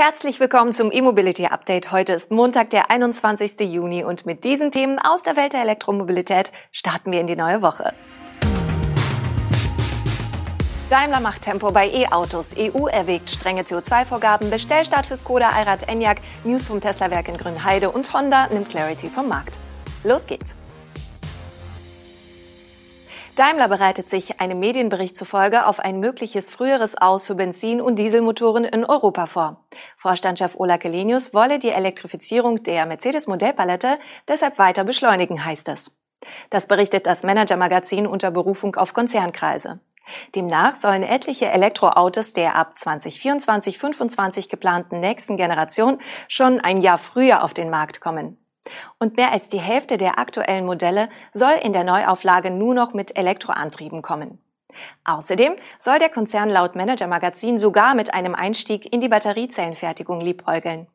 Herzlich willkommen zum E-Mobility Update. Heute ist Montag, der 21. Juni und mit diesen Themen aus der Welt der Elektromobilität starten wir in die neue Woche. Daimler macht Tempo bei E-Autos. EU erwägt strenge CO2-Vorgaben. Bestellstart für Skoda, Allrad, Enyaq, News vom Tesla-Werk in Grünheide und Honda nimmt Clarity vom Markt. Los geht's! Daimler bereitet sich einem Medienbericht zufolge auf ein mögliches früheres Aus für Benzin- und Dieselmotoren in Europa vor. Vorstandschef Ola Kelenius wolle die Elektrifizierung der Mercedes-Modellpalette deshalb weiter beschleunigen, heißt es. Das berichtet das Manager-Magazin unter Berufung auf Konzernkreise. Demnach sollen etliche Elektroautos der ab 2024-25 geplanten nächsten Generation schon ein Jahr früher auf den Markt kommen. Und mehr als die Hälfte der aktuellen Modelle soll in der Neuauflage nur noch mit Elektroantrieben kommen. Außerdem soll der Konzern laut Manager Magazin sogar mit einem Einstieg in die Batteriezellenfertigung liebäugeln.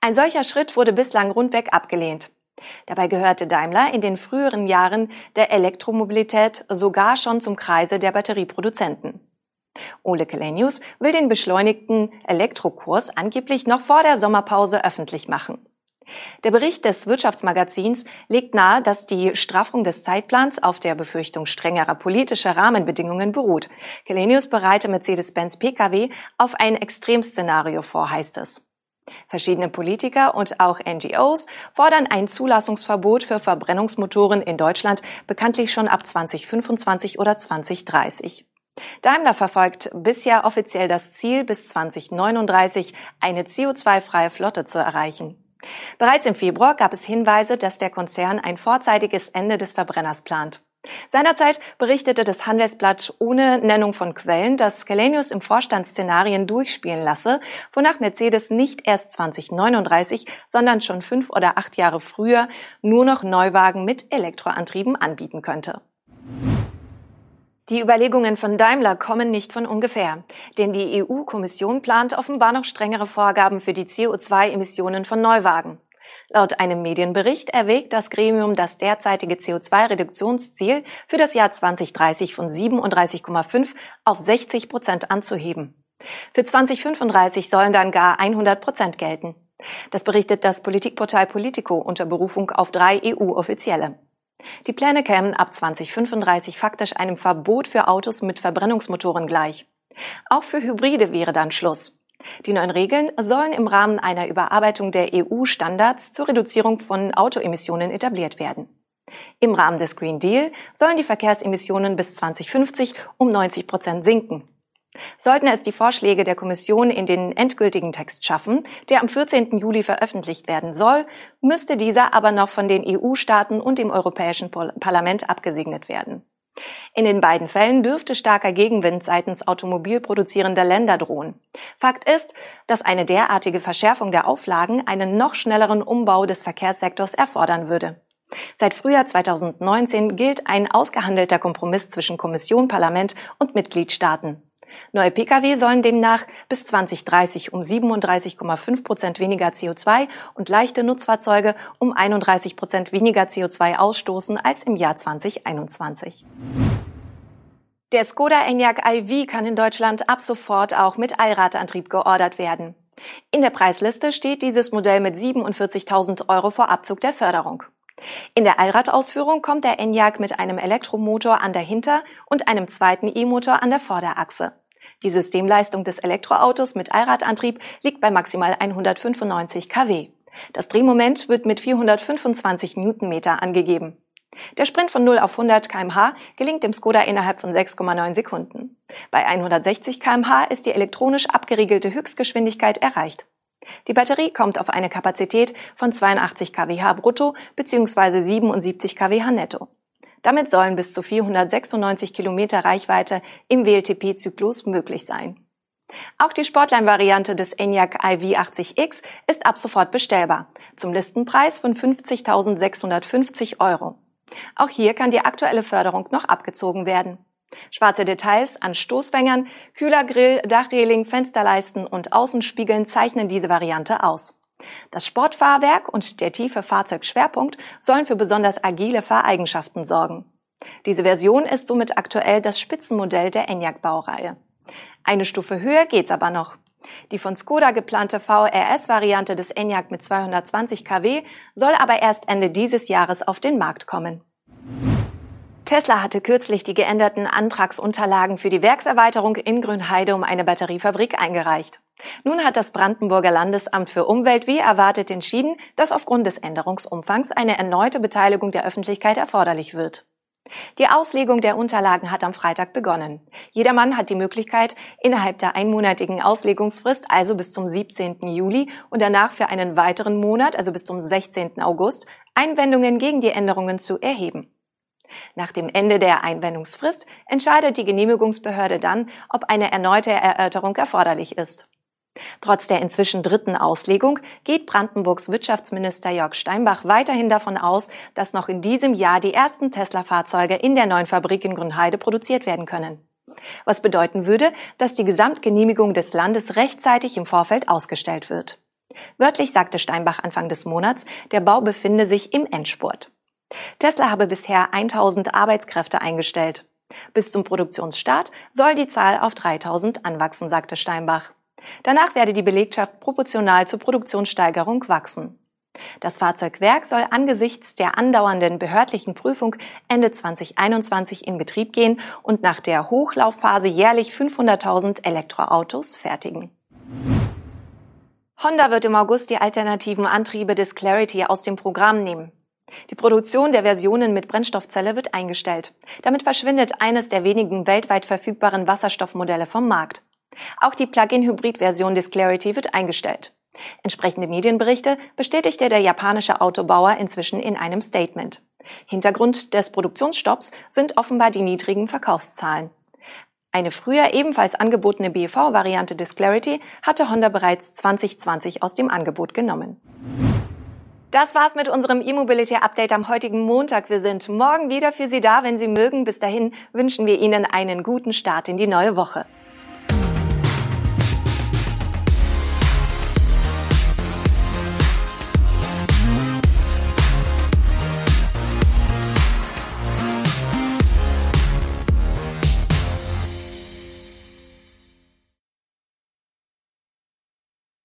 Ein solcher Schritt wurde bislang rundweg abgelehnt. Dabei gehörte Daimler in den früheren Jahren der Elektromobilität sogar schon zum Kreise der Batterieproduzenten. Ole Kelenius will den beschleunigten Elektrokurs angeblich noch vor der Sommerpause öffentlich machen. Der Bericht des Wirtschaftsmagazins legt nahe, dass die Straffung des Zeitplans auf der Befürchtung strengerer politischer Rahmenbedingungen beruht. Kelenius bereite Mercedes-Benz Pkw auf ein Extremszenario vor, heißt es. Verschiedene Politiker und auch NGOs fordern ein Zulassungsverbot für Verbrennungsmotoren in Deutschland bekanntlich schon ab 2025 oder 2030. Daimler verfolgt bisher offiziell das Ziel, bis 2039 eine CO2-freie Flotte zu erreichen. Bereits im Februar gab es Hinweise, dass der Konzern ein vorzeitiges Ende des Verbrenners plant. Seinerzeit berichtete das Handelsblatt ohne Nennung von Quellen, dass Scalenius im Vorstand Szenarien durchspielen lasse, wonach Mercedes nicht erst 2039, sondern schon fünf oder acht Jahre früher nur noch Neuwagen mit Elektroantrieben anbieten könnte. Die Überlegungen von Daimler kommen nicht von ungefähr, denn die EU-Kommission plant offenbar noch strengere Vorgaben für die CO2-Emissionen von Neuwagen. Laut einem Medienbericht erwägt das Gremium das derzeitige CO2-Reduktionsziel für das Jahr 2030 von 37,5 auf 60 Prozent anzuheben. Für 2035 sollen dann gar 100 Prozent gelten. Das berichtet das Politikportal Politico unter Berufung auf drei EU-Offizielle. Die Pläne kämen ab 2035 faktisch einem Verbot für Autos mit Verbrennungsmotoren gleich. Auch für Hybride wäre dann Schluss. Die neuen Regeln sollen im Rahmen einer Überarbeitung der EU-Standards zur Reduzierung von Autoemissionen etabliert werden. Im Rahmen des Green Deal sollen die Verkehrsemissionen bis 2050 um 90 Prozent sinken. Sollten es die Vorschläge der Kommission in den endgültigen Text schaffen, der am 14. Juli veröffentlicht werden soll, müsste dieser aber noch von den EU-Staaten und dem Europäischen Parlament abgesegnet werden. In den beiden Fällen dürfte starker Gegenwind seitens automobilproduzierender Länder drohen. Fakt ist, dass eine derartige Verschärfung der Auflagen einen noch schnelleren Umbau des Verkehrssektors erfordern würde. Seit Frühjahr 2019 gilt ein ausgehandelter Kompromiss zwischen Kommission, Parlament und Mitgliedstaaten. Neue Pkw sollen demnach bis 2030 um 37,5 Prozent weniger CO2 und leichte Nutzfahrzeuge um 31 Prozent weniger CO2 ausstoßen als im Jahr 2021. Der Skoda Enyaq iV kann in Deutschland ab sofort auch mit Allradantrieb geordert werden. In der Preisliste steht dieses Modell mit 47.000 Euro vor Abzug der Förderung. In der Allradausführung kommt der Enyaq mit einem Elektromotor an der Hinter- und einem zweiten E-Motor an der Vorderachse. Die Systemleistung des Elektroautos mit Allradantrieb liegt bei maximal 195 kW. Das Drehmoment wird mit 425 Newtonmeter angegeben. Der Sprint von 0 auf 100 kmh gelingt dem Skoda innerhalb von 6,9 Sekunden. Bei 160 kmh ist die elektronisch abgeriegelte Höchstgeschwindigkeit erreicht. Die Batterie kommt auf eine Kapazität von 82 kWh brutto bzw. 77 kWh netto. Damit sollen bis zu 496 Kilometer Reichweite im WLTP-Zyklus möglich sein. Auch die Sportline-Variante des Enyaq iV80X ist ab sofort bestellbar, zum Listenpreis von 50.650 Euro. Auch hier kann die aktuelle Förderung noch abgezogen werden. Schwarze Details an Stoßfängern, Kühlergrill, Dachreling, Fensterleisten und Außenspiegeln zeichnen diese Variante aus. Das Sportfahrwerk und der tiefe Fahrzeugschwerpunkt sollen für besonders agile Fahreigenschaften sorgen. Diese Version ist somit aktuell das Spitzenmodell der Enyaq-Baureihe. Eine Stufe höher geht's aber noch. Die von Skoda geplante VRS-Variante des Enyaq mit 220 kW soll aber erst Ende dieses Jahres auf den Markt kommen. Tesla hatte kürzlich die geänderten Antragsunterlagen für die Werkserweiterung in Grünheide um eine Batteriefabrik eingereicht. Nun hat das Brandenburger Landesamt für Umwelt wie erwartet entschieden, dass aufgrund des Änderungsumfangs eine erneute Beteiligung der Öffentlichkeit erforderlich wird. Die Auslegung der Unterlagen hat am Freitag begonnen. Jedermann hat die Möglichkeit, innerhalb der einmonatigen Auslegungsfrist, also bis zum 17. Juli und danach für einen weiteren Monat, also bis zum 16. August, Einwendungen gegen die Änderungen zu erheben. Nach dem Ende der Einwendungsfrist entscheidet die Genehmigungsbehörde dann, ob eine erneute Erörterung erforderlich ist. Trotz der inzwischen dritten Auslegung geht Brandenburgs Wirtschaftsminister Jörg Steinbach weiterhin davon aus, dass noch in diesem Jahr die ersten Tesla-Fahrzeuge in der neuen Fabrik in Grünheide produziert werden können. Was bedeuten würde, dass die Gesamtgenehmigung des Landes rechtzeitig im Vorfeld ausgestellt wird. Wörtlich sagte Steinbach Anfang des Monats, der Bau befinde sich im Endspurt. Tesla habe bisher 1000 Arbeitskräfte eingestellt. Bis zum Produktionsstart soll die Zahl auf 3000 anwachsen, sagte Steinbach. Danach werde die Belegschaft proportional zur Produktionssteigerung wachsen. Das Fahrzeugwerk soll angesichts der andauernden behördlichen Prüfung Ende 2021 in Betrieb gehen und nach der Hochlaufphase jährlich 500.000 Elektroautos fertigen. Honda wird im August die alternativen Antriebe des Clarity aus dem Programm nehmen. Die Produktion der Versionen mit Brennstoffzelle wird eingestellt. Damit verschwindet eines der wenigen weltweit verfügbaren Wasserstoffmodelle vom Markt. Auch die Plug-in-Hybrid-Version des Clarity wird eingestellt. Entsprechende Medienberichte bestätigte der japanische Autobauer inzwischen in einem Statement. Hintergrund des Produktionsstopps sind offenbar die niedrigen Verkaufszahlen. Eine früher ebenfalls angebotene BEV-Variante des Clarity hatte Honda bereits 2020 aus dem Angebot genommen. Das war's mit unserem E-Mobility Update am heutigen Montag. Wir sind morgen wieder für Sie da, wenn Sie mögen. Bis dahin wünschen wir Ihnen einen guten Start in die neue Woche.